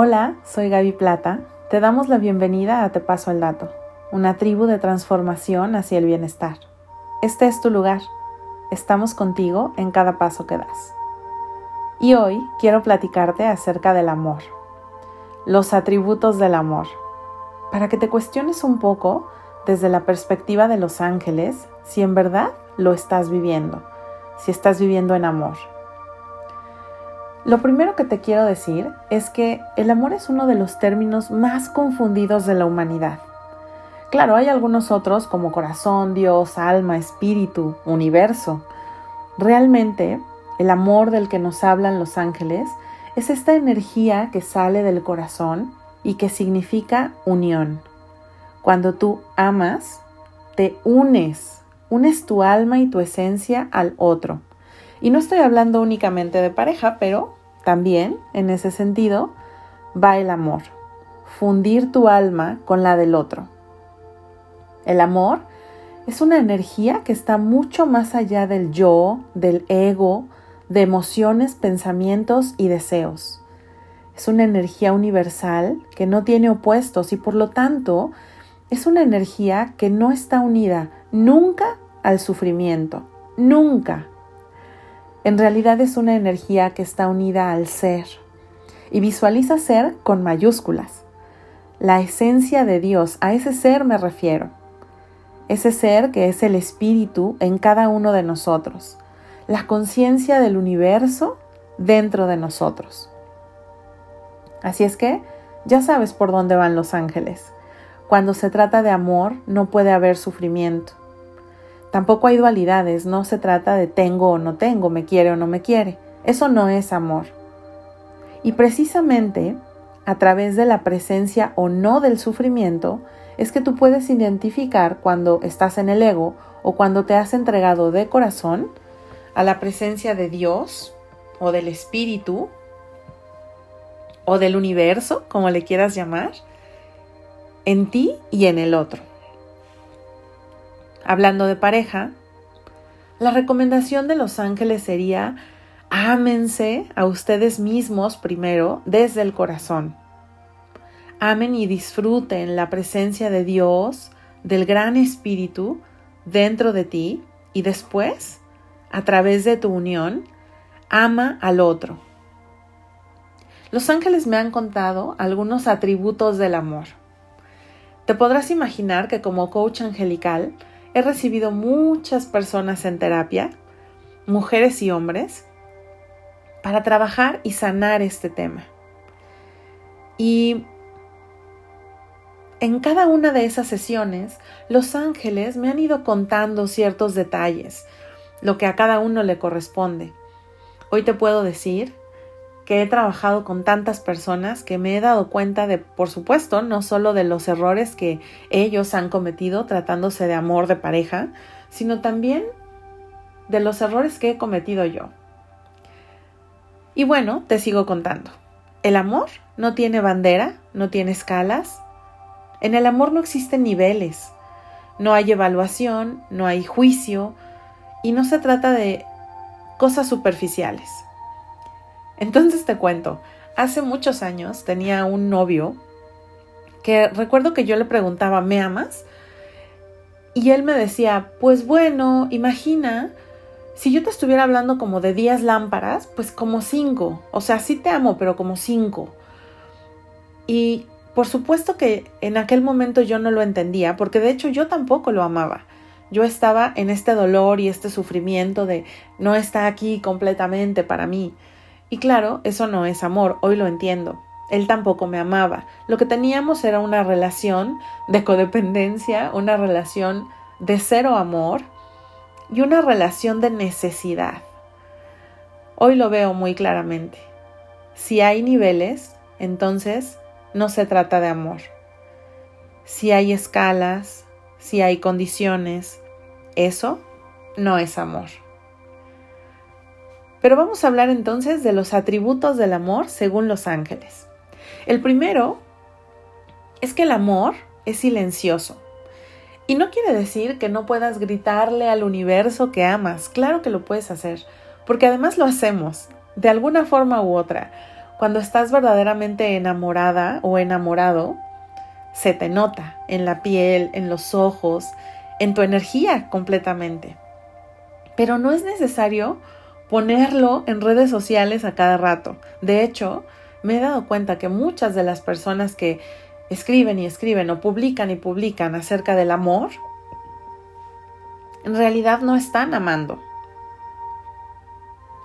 Hola, soy Gaby Plata. Te damos la bienvenida a Te Paso el Dato, una tribu de transformación hacia el bienestar. Este es tu lugar. Estamos contigo en cada paso que das. Y hoy quiero platicarte acerca del amor, los atributos del amor, para que te cuestiones un poco desde la perspectiva de los ángeles si en verdad lo estás viviendo, si estás viviendo en amor. Lo primero que te quiero decir es que el amor es uno de los términos más confundidos de la humanidad. Claro, hay algunos otros como corazón, Dios, alma, espíritu, universo. Realmente, el amor del que nos hablan los ángeles es esta energía que sale del corazón y que significa unión. Cuando tú amas, te unes, unes tu alma y tu esencia al otro. Y no estoy hablando únicamente de pareja, pero también, en ese sentido, va el amor, fundir tu alma con la del otro. El amor es una energía que está mucho más allá del yo, del ego, de emociones, pensamientos y deseos. Es una energía universal que no tiene opuestos y por lo tanto es una energía que no está unida nunca al sufrimiento, nunca en realidad es una energía que está unida al ser y visualiza ser con mayúsculas. La esencia de Dios, a ese ser me refiero. Ese ser que es el espíritu en cada uno de nosotros, la conciencia del universo dentro de nosotros. Así es que ya sabes por dónde van los ángeles. Cuando se trata de amor no puede haber sufrimiento. Tampoco hay dualidades, no se trata de tengo o no tengo, me quiere o no me quiere. Eso no es amor. Y precisamente a través de la presencia o no del sufrimiento es que tú puedes identificar cuando estás en el ego o cuando te has entregado de corazón a la presencia de Dios o del Espíritu o del universo, como le quieras llamar, en ti y en el otro hablando de pareja, la recomendación de los ángeles sería ámense a ustedes mismos primero desde el corazón. Amen y disfruten la presencia de Dios, del gran Espíritu dentro de ti y después, a través de tu unión, ama al otro. Los ángeles me han contado algunos atributos del amor. Te podrás imaginar que como coach angelical he recibido muchas personas en terapia, mujeres y hombres, para trabajar y sanar este tema. Y en cada una de esas sesiones, los ángeles me han ido contando ciertos detalles, lo que a cada uno le corresponde. Hoy te puedo decir que he trabajado con tantas personas que me he dado cuenta de, por supuesto, no solo de los errores que ellos han cometido tratándose de amor de pareja, sino también de los errores que he cometido yo. Y bueno, te sigo contando. El amor no tiene bandera, no tiene escalas. En el amor no existen niveles, no hay evaluación, no hay juicio y no se trata de cosas superficiales. Entonces te cuento, hace muchos años tenía un novio que recuerdo que yo le preguntaba, ¿me amas? Y él me decía, pues bueno, imagina, si yo te estuviera hablando como de 10 lámparas, pues como 5. O sea, sí te amo, pero como 5. Y por supuesto que en aquel momento yo no lo entendía, porque de hecho yo tampoco lo amaba. Yo estaba en este dolor y este sufrimiento de no está aquí completamente para mí. Y claro, eso no es amor, hoy lo entiendo. Él tampoco me amaba. Lo que teníamos era una relación de codependencia, una relación de cero amor y una relación de necesidad. Hoy lo veo muy claramente. Si hay niveles, entonces no se trata de amor. Si hay escalas, si hay condiciones, eso no es amor. Pero vamos a hablar entonces de los atributos del amor según los ángeles. El primero es que el amor es silencioso. Y no quiere decir que no puedas gritarle al universo que amas. Claro que lo puedes hacer, porque además lo hacemos, de alguna forma u otra. Cuando estás verdaderamente enamorada o enamorado, se te nota en la piel, en los ojos, en tu energía completamente. Pero no es necesario ponerlo en redes sociales a cada rato. De hecho, me he dado cuenta que muchas de las personas que escriben y escriben o publican y publican acerca del amor, en realidad no están amando.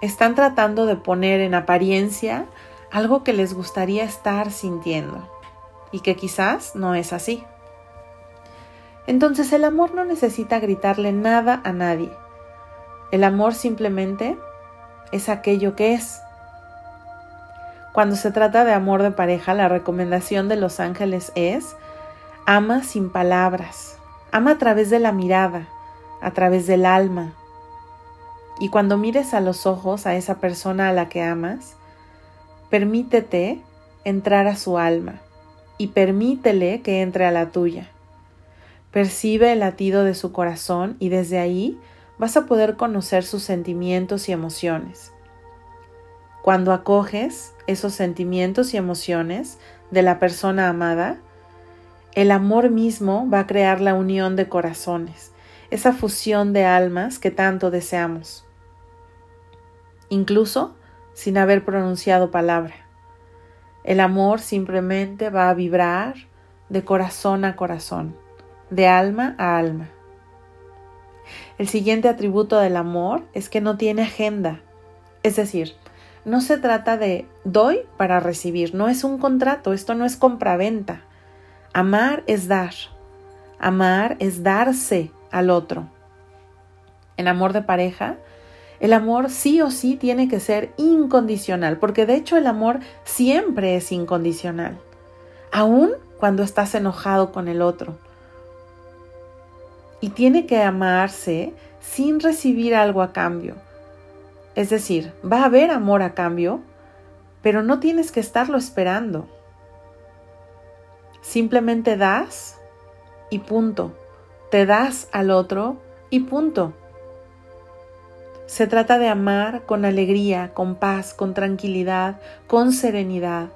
Están tratando de poner en apariencia algo que les gustaría estar sintiendo y que quizás no es así. Entonces el amor no necesita gritarle nada a nadie. El amor simplemente es aquello que es. Cuando se trata de amor de pareja, la recomendación de los ángeles es ama sin palabras, ama a través de la mirada, a través del alma. Y cuando mires a los ojos a esa persona a la que amas, permítete entrar a su alma y permítele que entre a la tuya. Percibe el latido de su corazón y desde ahí vas a poder conocer sus sentimientos y emociones. Cuando acoges esos sentimientos y emociones de la persona amada, el amor mismo va a crear la unión de corazones, esa fusión de almas que tanto deseamos, incluso sin haber pronunciado palabra. El amor simplemente va a vibrar de corazón a corazón, de alma a alma. El siguiente atributo del amor es que no tiene agenda, es decir, no se trata de doy para recibir, no es un contrato, esto no es compraventa. Amar es dar, amar es darse al otro. En amor de pareja, el amor sí o sí tiene que ser incondicional, porque de hecho el amor siempre es incondicional, aun cuando estás enojado con el otro. Y tiene que amarse sin recibir algo a cambio es decir, va a haber amor a cambio, pero no tienes que estarlo esperando. Simplemente das y punto. Te das al otro y punto. Se trata de amar con alegría, con paz, con tranquilidad, con serenidad,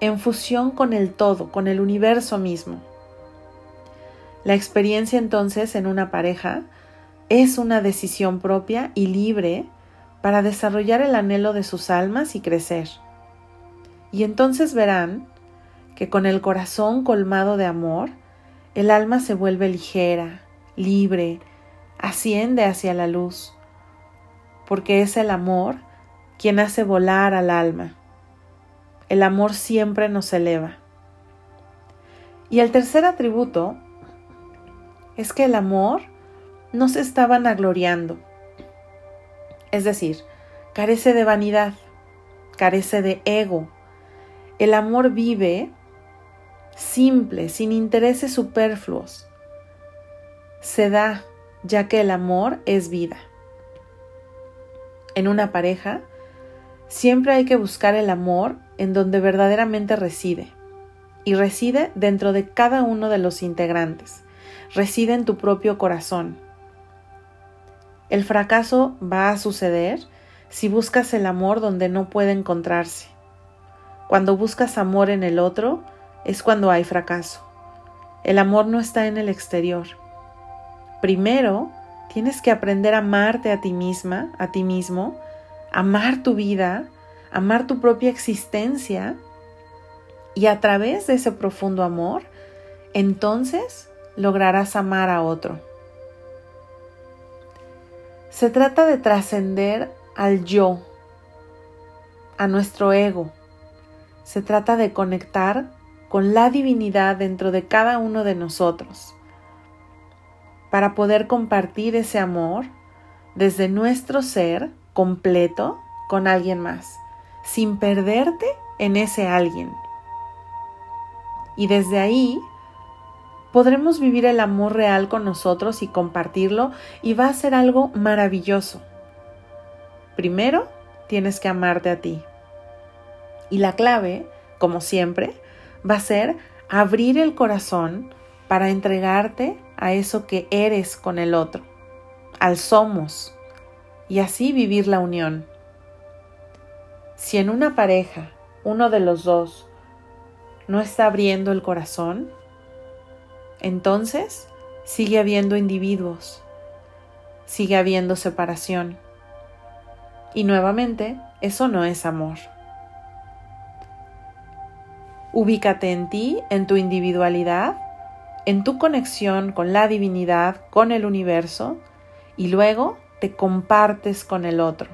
en fusión con el todo, con el universo mismo. La experiencia entonces en una pareja es una decisión propia y libre para desarrollar el anhelo de sus almas y crecer. Y entonces verán que con el corazón colmado de amor, el alma se vuelve ligera, libre, asciende hacia la luz, porque es el amor quien hace volar al alma. El amor siempre nos eleva. Y el tercer atributo es que el amor no se está vanagloriando, es decir, carece de vanidad, carece de ego. El amor vive simple, sin intereses superfluos. Se da, ya que el amor es vida. En una pareja, siempre hay que buscar el amor en donde verdaderamente reside. Y reside dentro de cada uno de los integrantes. Reside en tu propio corazón. El fracaso va a suceder si buscas el amor donde no puede encontrarse. Cuando buscas amor en el otro es cuando hay fracaso. El amor no está en el exterior. Primero, tienes que aprender a amarte a ti misma, a ti mismo, amar tu vida, amar tu propia existencia y a través de ese profundo amor, entonces lograrás amar a otro. Se trata de trascender al yo, a nuestro ego. Se trata de conectar con la divinidad dentro de cada uno de nosotros para poder compartir ese amor desde nuestro ser completo con alguien más, sin perderte en ese alguien. Y desde ahí podremos vivir el amor real con nosotros y compartirlo y va a ser algo maravilloso. Primero, tienes que amarte a ti. Y la clave, como siempre, va a ser abrir el corazón para entregarte a eso que eres con el otro, al somos, y así vivir la unión. Si en una pareja uno de los dos no está abriendo el corazón, entonces sigue habiendo individuos, sigue habiendo separación. Y nuevamente, eso no es amor. Ubícate en ti, en tu individualidad, en tu conexión con la divinidad, con el universo, y luego te compartes con el otro,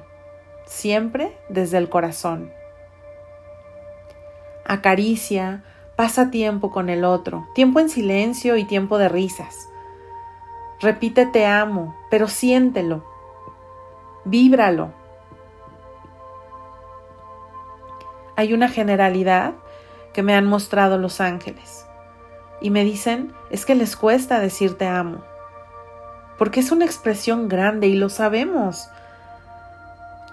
siempre desde el corazón. Acaricia, pasa tiempo con el otro, tiempo en silencio y tiempo de risas. Repite te amo, pero siéntelo, víbralo. Hay una generalidad que me han mostrado los ángeles y me dicen es que les cuesta decir te amo porque es una expresión grande y lo sabemos.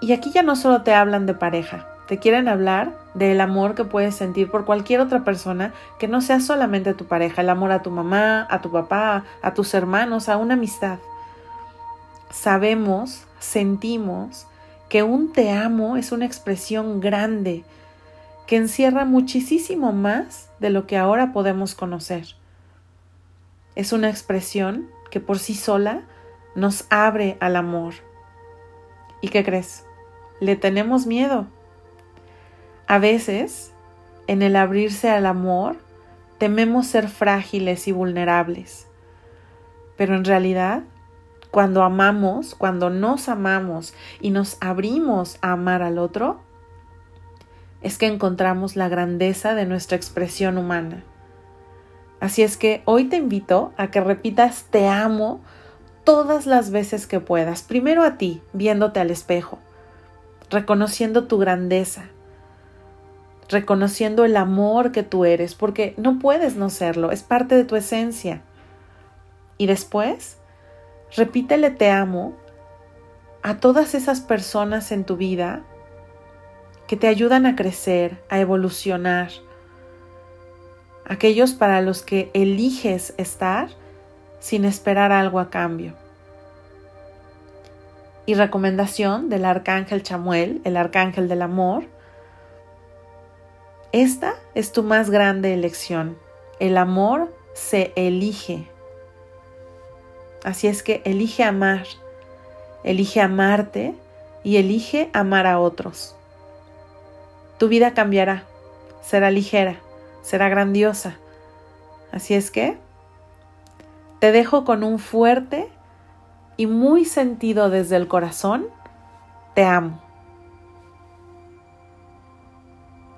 Y aquí ya no solo te hablan de pareja, te quieren hablar del amor que puedes sentir por cualquier otra persona que no sea solamente tu pareja, el amor a tu mamá, a tu papá, a tus hermanos, a una amistad. Sabemos, sentimos que un te amo es una expresión grande que encierra muchísimo más de lo que ahora podemos conocer. Es una expresión que por sí sola nos abre al amor. ¿Y qué crees? Le tenemos miedo. A veces, en el abrirse al amor, tememos ser frágiles y vulnerables. Pero en realidad, cuando amamos, cuando nos amamos y nos abrimos a amar al otro, es que encontramos la grandeza de nuestra expresión humana. Así es que hoy te invito a que repitas te amo todas las veces que puedas. Primero a ti, viéndote al espejo, reconociendo tu grandeza, reconociendo el amor que tú eres, porque no puedes no serlo, es parte de tu esencia. Y después, repítele te amo a todas esas personas en tu vida que te ayudan a crecer, a evolucionar, aquellos para los que eliges estar sin esperar algo a cambio. Y recomendación del arcángel Chamuel, el arcángel del amor, esta es tu más grande elección. El amor se elige. Así es que elige amar, elige amarte y elige amar a otros. Tu vida cambiará, será ligera será grandiosa. Así es que te dejo con un fuerte y muy sentido desde el corazón, te amo.